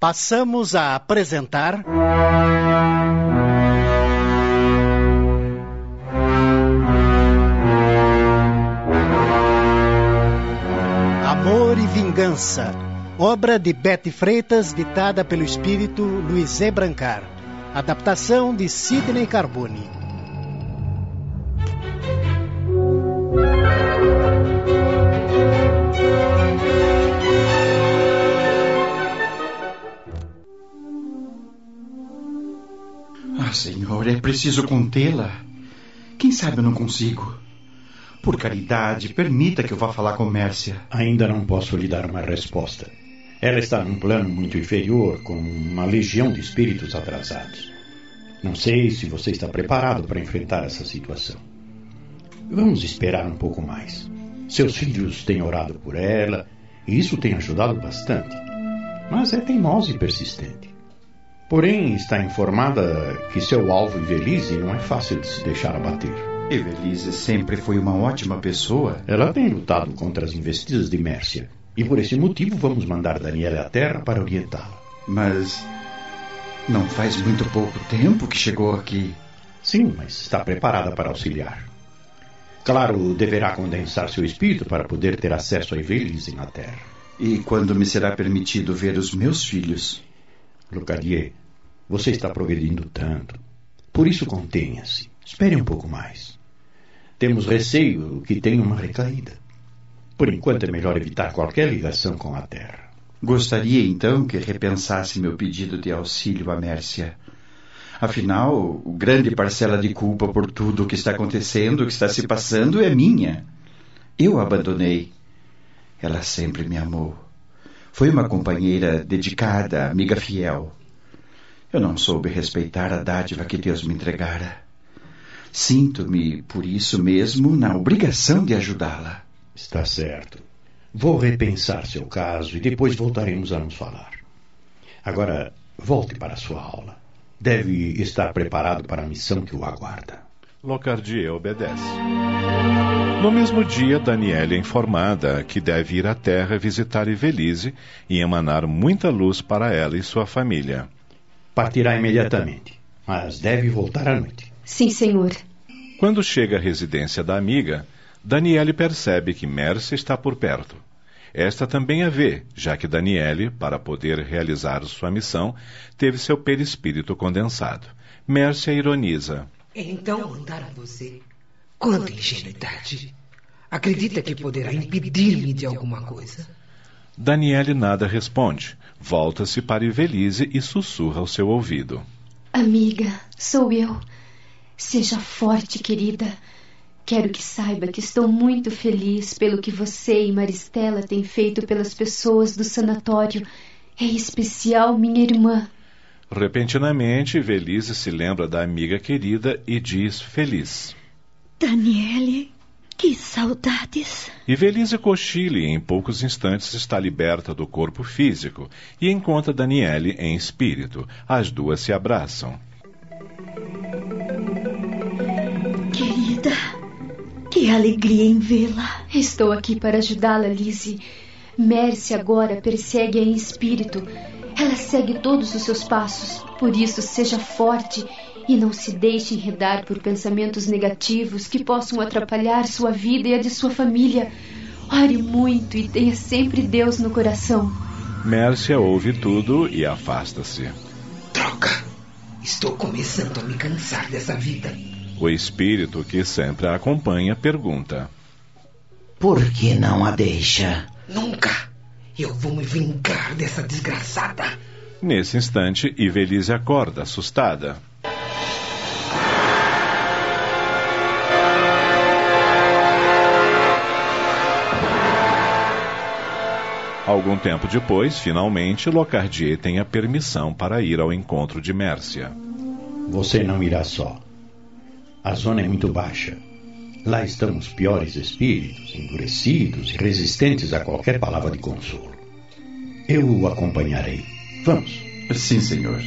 passamos a apresentar. Amor e Vingança, obra de Betty Freitas, ditada pelo espírito Luiz E. Brancar. Adaptação de Sidney Carbone. Senhor, é preciso contê-la. Quem sabe eu não consigo. Por caridade, permita que eu vá falar com Mércia. Ainda não posso lhe dar uma resposta. Ela está num plano muito inferior, com uma legião de espíritos atrasados. Não sei se você está preparado para enfrentar essa situação. Vamos esperar um pouco mais. Seus filhos têm orado por ela, e isso tem ajudado bastante. Mas é teimosa e persistente. Porém, está informada que seu alvo Evelise não é fácil de se deixar abater. Evelise sempre foi uma ótima pessoa. Ela tem lutado contra as investidas de Mércia. E por esse motivo vamos mandar Daniela à Terra para orientá-la. Mas não faz muito pouco tempo que chegou aqui. Sim, mas está preparada para auxiliar. Claro, deverá condensar seu espírito para poder ter acesso a Evelise na Terra. E quando me será permitido ver os meus filhos? Lucadier, você está progredindo tanto. Por isso contenha-se. Espere um pouco mais. Temos receio que tenha uma recaída. Por enquanto é melhor evitar qualquer ligação com a Terra. Gostaria então que repensasse meu pedido de auxílio a Mércia. Afinal, grande parcela de culpa por tudo o que está acontecendo, o que está se passando, é minha. Eu a abandonei. Ela sempre me amou. Foi uma companheira dedicada, amiga fiel. Eu não soube respeitar a dádiva que Deus me entregara. Sinto-me, por isso mesmo, na obrigação de ajudá-la. Está certo. Vou repensar seu caso e depois voltaremos a nos falar. Agora, volte para a sua aula. Deve estar preparado para a missão que o aguarda. Locardier obedece. No mesmo dia, Daniela é informada que deve ir à Terra visitar Evelise e emanar muita luz para ela e sua família. Partirá imediatamente, mas deve voltar à noite. Sim, senhor. Quando chega à residência da amiga, Daniele percebe que Mércia está por perto. Esta também a vê, já que Daniele, para poder realizar sua missão, teve seu perispírito condensado. Mércia ironiza. Então mandaram você. Quanta ingenuidade! Acredita que poderá impedir-me de alguma coisa? Daniele nada responde. Volta-se para Evelise e sussurra ao seu ouvido. Amiga, sou eu. Seja forte, querida. Quero que saiba que estou muito feliz pelo que você e Maristela têm feito pelas pessoas do sanatório, em especial minha irmã. Repentinamente, Evelise se lembra da amiga querida e diz feliz. Daniele, que saudades. Evelise cochila e em poucos instantes está liberta do corpo físico e encontra Daniele em espírito. As duas se abraçam. Querida, que alegria em vê-la. Estou aqui para ajudá-la, Lizzie. Mercy agora persegue-a em espírito. Ela segue todos os seus passos. Por isso, seja forte e não se deixe enredar por pensamentos negativos que possam atrapalhar sua vida e a de sua família. Ore muito e tenha sempre Deus no coração. Mércia ouve tudo e afasta-se. Troca! Estou começando a me cansar dessa vida. O espírito que sempre a acompanha pergunta: Por que não a deixa? Nunca! Eu vou me vingar dessa desgraçada. Nesse instante, Ivelise acorda, assustada. Algum tempo depois, finalmente, Locardier tem a permissão para ir ao encontro de Mércia. Você não irá só. A zona é muito baixa. Lá estão os piores espíritos, endurecidos e resistentes a qualquer palavra de consolo. Eu o acompanharei. Vamos. Sim, senhor.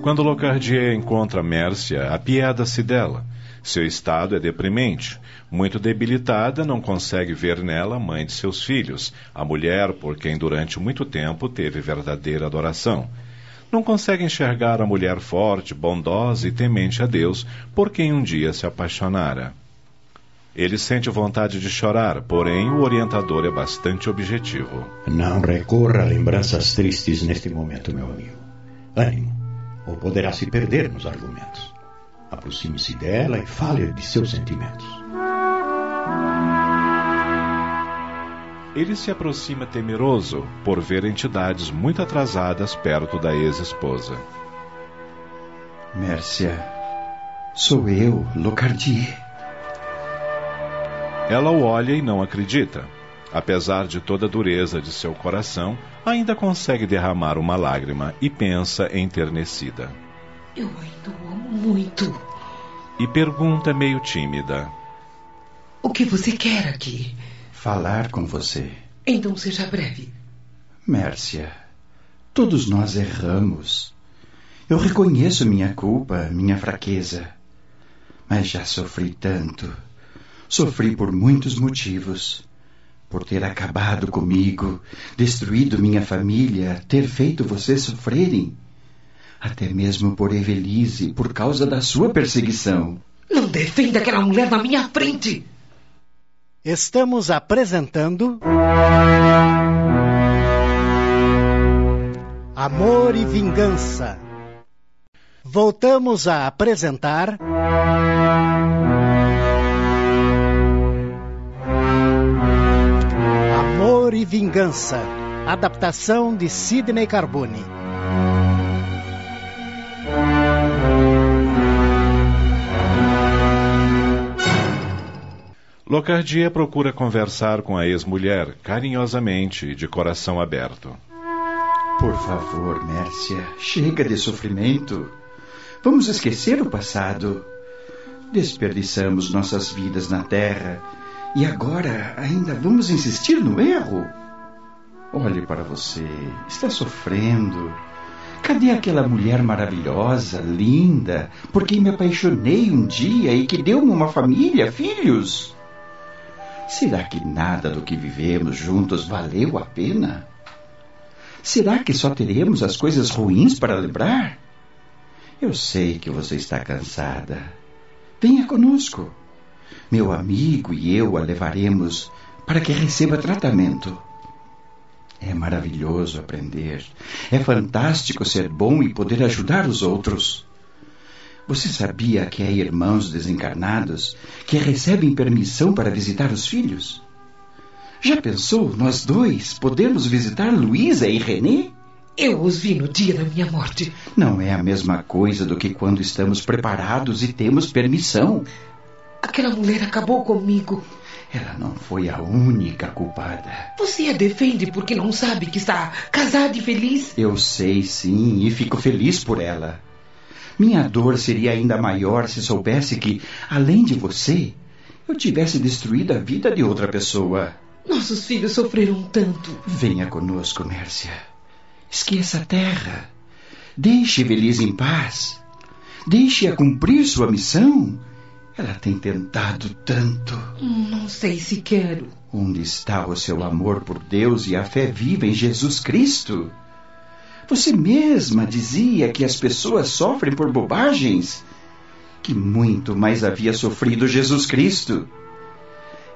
Quando Locardier encontra Mércia, apieda-se dela. Seu estado é deprimente. Muito debilitada, não consegue ver nela a mãe de seus filhos, a mulher por quem durante muito tempo teve verdadeira adoração. Não consegue enxergar a mulher forte, bondosa e temente a Deus, por quem um dia se apaixonara. Ele sente vontade de chorar, porém o orientador é bastante objetivo. Não recorra a lembranças tristes neste momento, meu amigo. Ânimo, ou poderá se perder nos argumentos. Aproxime-se dela e fale de seus sentimentos. Ele se aproxima temeroso por ver entidades muito atrasadas perto da ex-esposa. Mércia, sou eu, Locardier. Ela o olha e não acredita. Apesar de toda a dureza de seu coração, ainda consegue derramar uma lágrima e pensa enternecida. Eu ainda o amo muito. E pergunta meio tímida: O que você quer aqui? Falar com você. Então seja breve. Mércia, todos nós erramos. Eu reconheço minha culpa, minha fraqueza. Mas já sofri tanto. Sofri por muitos motivos. Por ter acabado comigo, destruído minha família, ter feito vocês sofrerem. Até mesmo por Evelise, por causa da sua perseguição. Não defenda aquela mulher na minha frente! Estamos apresentando. Amor e Vingança. Voltamos a apresentar. Amor e Vingança. Adaptação de Sidney Carbone. Locardia procura conversar com a ex-mulher carinhosamente e de coração aberto. Por favor, Mércia, chega de sofrimento. Vamos esquecer o passado. Desperdiçamos nossas vidas na terra e agora ainda vamos insistir no erro? Olhe para você, está sofrendo. Cadê aquela mulher maravilhosa, linda, por quem me apaixonei um dia e que deu-me uma família, filhos? Será que nada do que vivemos juntos valeu a pena? Será que só teremos as coisas ruins para lembrar? Eu sei que você está cansada. Venha conosco. Meu amigo e eu a levaremos para que receba tratamento. É maravilhoso aprender. É fantástico ser bom e poder ajudar os outros. Você sabia que há irmãos desencarnados que recebem permissão para visitar os filhos? Já pensou nós dois podemos visitar Luísa e René? Eu os vi no dia da minha morte. Não é a mesma coisa do que quando estamos preparados e temos permissão. Aquela mulher acabou comigo. Ela não foi a única culpada. Você a defende porque não sabe que está casada e feliz? Eu sei, sim, e fico feliz por ela. Minha dor seria ainda maior se soubesse que, além de você, eu tivesse destruído a vida de outra pessoa. Nossos filhos sofreram tanto. Venha conosco, Mércia. Esqueça a terra. Deixe Belize em paz. Deixe-a cumprir sua missão. Ela tem tentado tanto. Não sei se quero. Onde está o seu amor por Deus e a fé viva em Jesus Cristo? Você mesma dizia que as pessoas sofrem por bobagens. Que muito mais havia sofrido Jesus Cristo.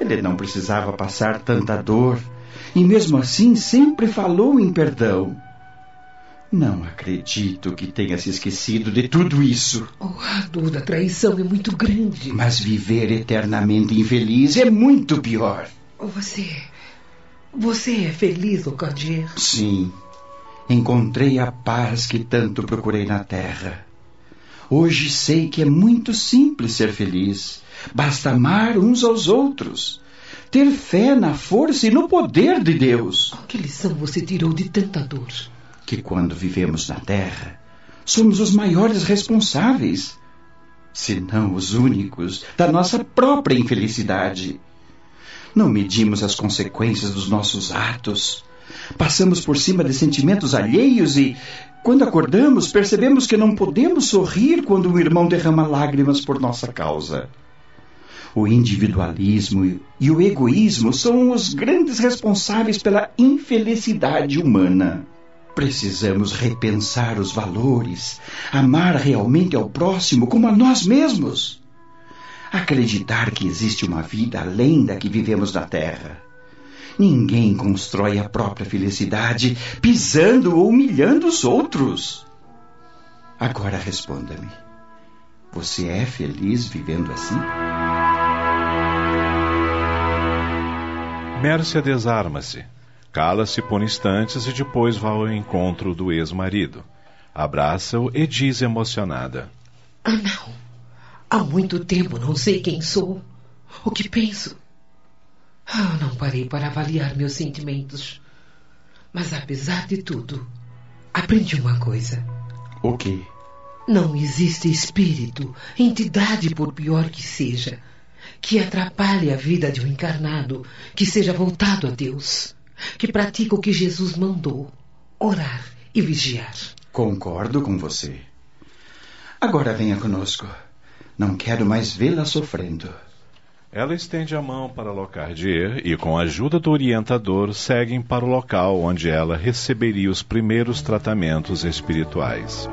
Ele não precisava passar tanta dor e, mesmo assim, sempre falou em perdão. Não acredito que tenha se esquecido de tudo isso. Oh, a dor da traição é muito grande. Mas viver eternamente infeliz é muito pior. Você. Você é feliz, Locardier? Sim. Encontrei a paz que tanto procurei na terra. Hoje sei que é muito simples ser feliz. Basta amar uns aos outros. Ter fé na força e no poder de Deus. Que lição você tirou de tanta dor? Que quando vivemos na terra, somos os maiores responsáveis, se não os únicos, da nossa própria infelicidade. Não medimos as consequências dos nossos atos. Passamos por cima de sentimentos alheios e, quando acordamos, percebemos que não podemos sorrir quando um irmão derrama lágrimas por nossa causa. O individualismo e o egoísmo são os grandes responsáveis pela infelicidade humana. Precisamos repensar os valores, amar realmente ao próximo como a nós mesmos. Acreditar que existe uma vida além da que vivemos na Terra. Ninguém constrói a própria felicidade pisando ou humilhando os outros. Agora responda-me. Você é feliz vivendo assim? Mércia desarma-se. Cala-se por instantes e depois vai ao encontro do ex-marido. Abraça-o e diz emocionada: Ah, não. Há muito tempo não sei quem sou, o que penso. Ah, não parei para avaliar meus sentimentos. Mas apesar de tudo, aprendi uma coisa. O quê? Não existe espírito, entidade, por pior que seja, que atrapalhe a vida de um encarnado que seja voltado a Deus, que pratica o que Jesus mandou: orar e vigiar. Concordo com você. Agora venha conosco. Não quero mais vê-la sofrendo. Ela estende a mão para Locardier e, com a ajuda do orientador, seguem para o local onde ela receberia os primeiros tratamentos espirituais.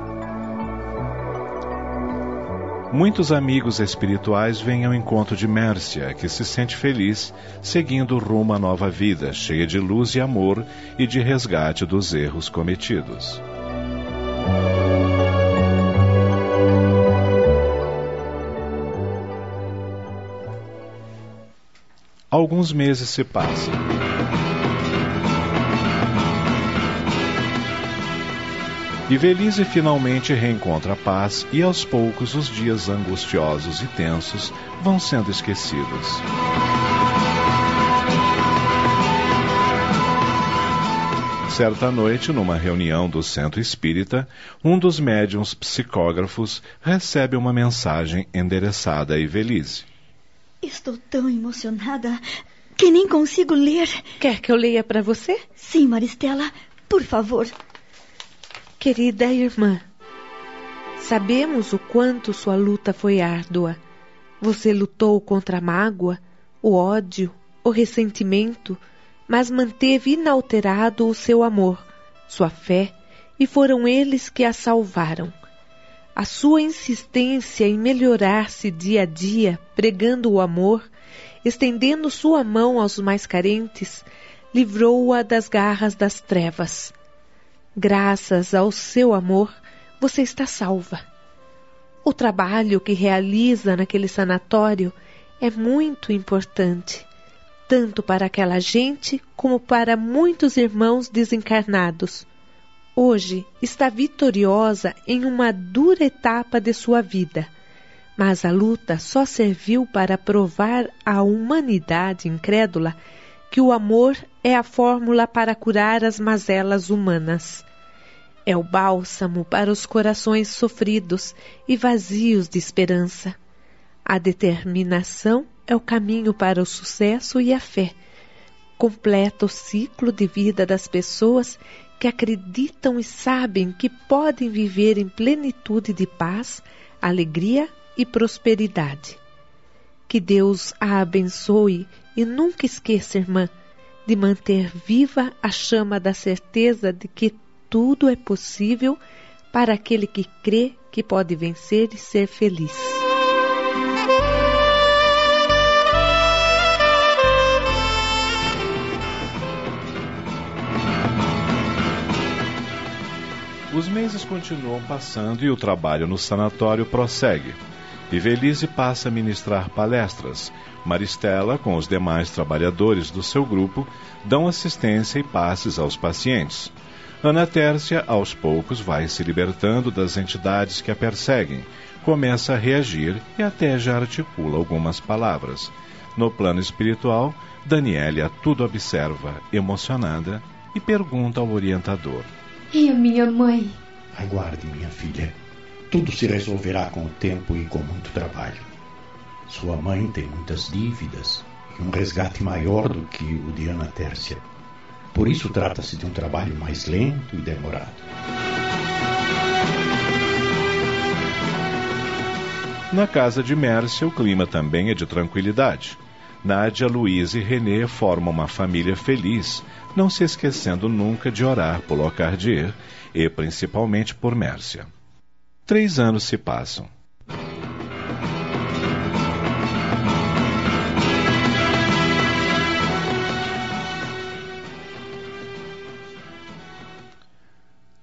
Muitos amigos espirituais vêm ao encontro de Mércia, que se sente feliz, seguindo rumo à nova vida, cheia de luz e amor e de resgate dos erros cometidos. Alguns meses se passam. E Velise finalmente reencontra a paz e aos poucos os dias angustiosos e tensos vão sendo esquecidos. Certa noite, numa reunião do centro espírita, um dos médiums psicógrafos recebe uma mensagem endereçada a Ivelise. Estou tão emocionada que nem consigo ler. Quer que eu leia para você? Sim, Maristela, por favor. Querida irmã, sabemos o quanto sua luta foi árdua. Você lutou contra a mágoa, o ódio, o ressentimento, mas manteve inalterado o seu amor, sua fé, e foram eles que a salvaram. A sua insistência em melhorar-se dia a dia, pregando o amor, estendendo sua mão aos mais carentes, livrou-a das garras das trevas. Graças ao seu amor, você está salva. O trabalho que realiza naquele sanatório é muito importante, tanto para aquela gente como para muitos irmãos desencarnados. Hoje está vitoriosa em uma dura etapa de sua vida, mas a luta só serviu para provar à humanidade incrédula que o amor é a fórmula para curar as mazelas humanas. É o bálsamo para os corações sofridos e vazios de esperança. A determinação é o caminho para o sucesso e a fé. Completa o ciclo de vida das pessoas que acreditam e sabem que podem viver em plenitude de paz, alegria e prosperidade. Que Deus a abençoe e nunca esqueça, irmã, de manter viva a chama da certeza de que tudo é possível para aquele que crê que pode vencer e ser feliz. Os meses continuam passando e o trabalho no sanatório prossegue. Ivelise passa a ministrar palestras. Maristela, com os demais trabalhadores do seu grupo, dão assistência e passes aos pacientes. Ana Tércia, aos poucos, vai se libertando das entidades que a perseguem, começa a reagir e até já articula algumas palavras. No plano espiritual, Daniela tudo observa, emocionada, e pergunta ao orientador: E a minha mãe? Aguarde, minha filha. Tudo se resolverá com o tempo e com muito trabalho. Sua mãe tem muitas dívidas e um resgate maior do que o de Ana Tércia. Por isso trata-se de um trabalho mais lento e demorado. Na casa de Mércia, o clima também é de tranquilidade. Nádia, Luiz e Renê formam uma família feliz, não se esquecendo nunca de orar por Locardier e principalmente por Mércia. Três anos se passam.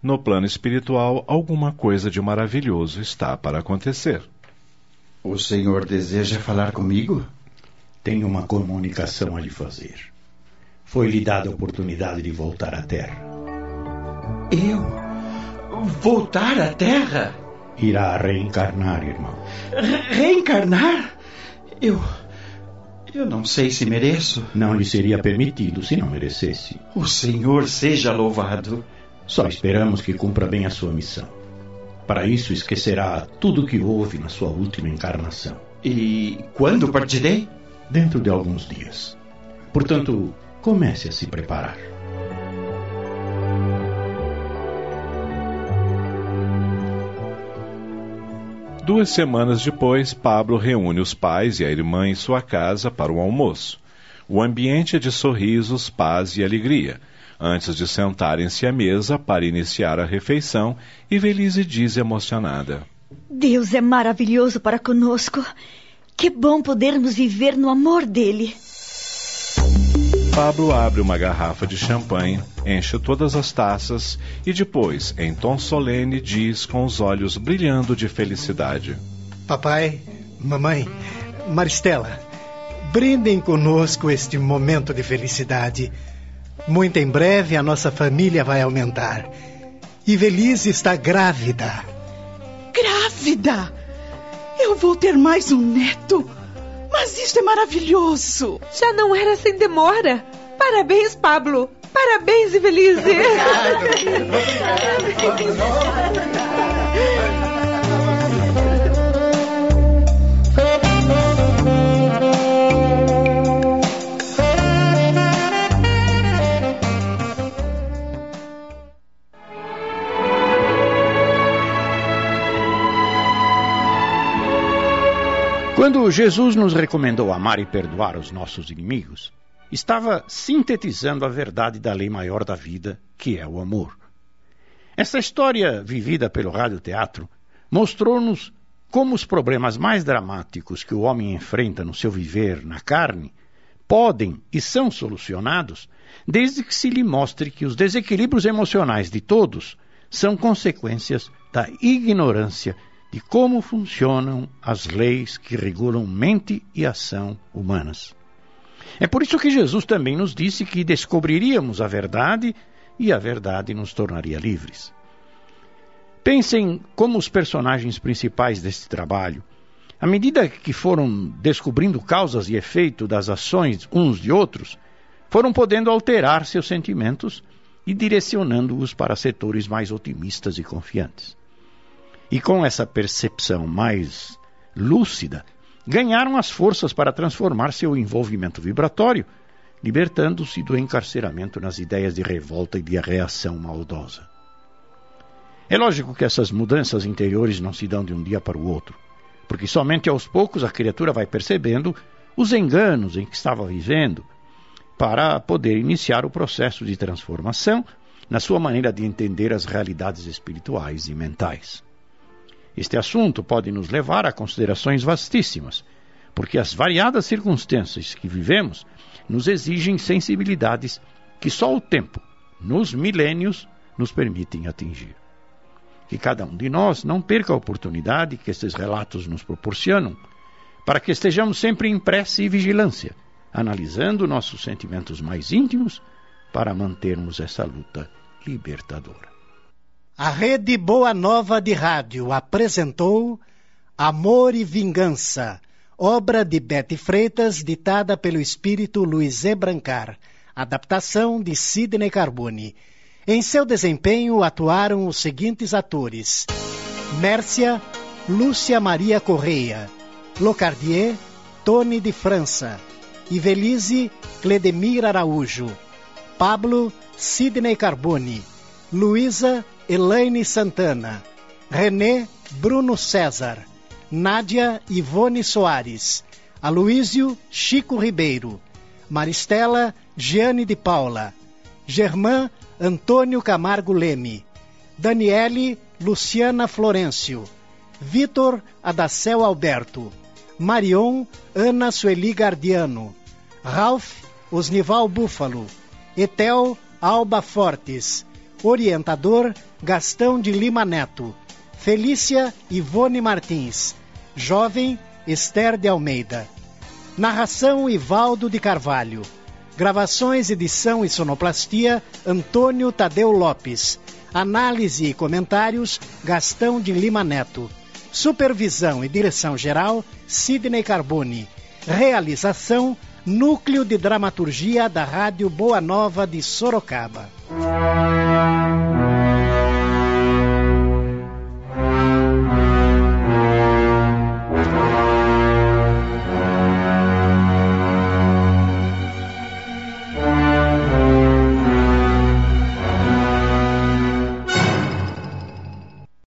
No plano espiritual, alguma coisa de maravilhoso está para acontecer. O senhor deseja falar comigo? Tenho uma comunicação a lhe fazer. Foi-lhe dada a oportunidade de voltar à Terra. Eu? Voltar à Terra? Irá reencarnar, irmão. Re reencarnar? Eu. Eu não sei se mereço. Não lhe seria permitido se não merecesse. O Senhor seja louvado. Só esperamos que cumpra bem a sua missão. Para isso, esquecerá tudo o que houve na sua última encarnação. E quando partirei? Dentro de alguns dias. Portanto, comece a se preparar. Duas semanas depois, Pablo reúne os pais e a irmã em sua casa para o almoço. O ambiente é de sorrisos, paz e alegria antes de sentarem-se à mesa para iniciar a refeição, e Velise diz emocionada: Deus é maravilhoso para conosco. Que bom podermos viver no amor dele. Pablo abre uma garrafa de champanhe, enche todas as taças e depois, em tom solene, diz com os olhos brilhando de felicidade: Papai, mamãe, Maristela, brindem conosco este momento de felicidade muito em breve a nossa família vai aumentar. E Velise está grávida. Grávida? Eu vou ter mais um neto. Mas isso é maravilhoso. Já não era sem demora. Parabéns, Pablo. Parabéns, Ivelise. Quando Jesus nos recomendou amar e perdoar os nossos inimigos, estava sintetizando a verdade da lei maior da vida, que é o amor. Essa história vivida pelo radioteatro mostrou-nos como os problemas mais dramáticos que o homem enfrenta no seu viver na carne podem e são solucionados desde que se lhe mostre que os desequilíbrios emocionais de todos são consequências da ignorância de como funcionam as leis que regulam mente e ação humanas. É por isso que Jesus também nos disse que descobriríamos a verdade e a verdade nos tornaria livres. Pensem como os personagens principais deste trabalho, à medida que foram descobrindo causas e efeito das ações uns de outros, foram podendo alterar seus sentimentos e direcionando-os para setores mais otimistas e confiantes e com essa percepção mais lúcida, ganharam as forças para transformar seu envolvimento vibratório, libertando-se do encarceramento nas ideias de revolta e de reação maldosa. É lógico que essas mudanças interiores não se dão de um dia para o outro, porque somente aos poucos a criatura vai percebendo os enganos em que estava vivendo, para poder iniciar o processo de transformação na sua maneira de entender as realidades espirituais e mentais. Este assunto pode nos levar a considerações vastíssimas, porque as variadas circunstâncias que vivemos nos exigem sensibilidades que só o tempo, nos milênios, nos permitem atingir. Que cada um de nós não perca a oportunidade que estes relatos nos proporcionam, para que estejamos sempre em prece e vigilância, analisando nossos sentimentos mais íntimos para mantermos essa luta libertadora. A Rede Boa Nova de Rádio apresentou Amor e Vingança, obra de Bete Freitas, ditada pelo espírito Luiz E. Brancar, adaptação de Sidney Carbone. Em seu desempenho atuaram os seguintes atores: Mércia, Lúcia Maria Correia, Locardier, Tony de França, Ivelise, Cledemir Araújo, Pablo, Sidney Carbone, Luísa, Elaine Santana, René Bruno César, Nádia Ivone Soares, Aloísio Chico Ribeiro, Maristela Giane de Paula, Germán Antônio Camargo Leme, Daniele Luciana Florencio, Vitor Adacel Alberto, Marion Ana Sueli Gardiano, Ralph Osnival Búfalo, Etel Alba Fortes, Orientador Gastão de Lima Neto, Felícia Ivone Martins, Jovem Esther de Almeida. Narração Ivaldo de Carvalho. Gravações, edição e sonoplastia Antônio Tadeu Lopes. Análise e comentários Gastão de Lima Neto. Supervisão e direção geral Sidney Carbone. Realização Núcleo de Dramaturgia da Rádio Boa Nova de Sorocaba.